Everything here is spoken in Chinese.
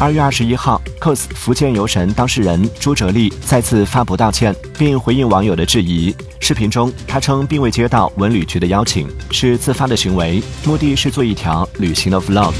二月二十一号 cos 福建游神当事人朱哲立再次发博道歉并回应网友的质疑。视频中他称并未接到文旅局的邀请是自发的行为目的是做一条旅行的 vlog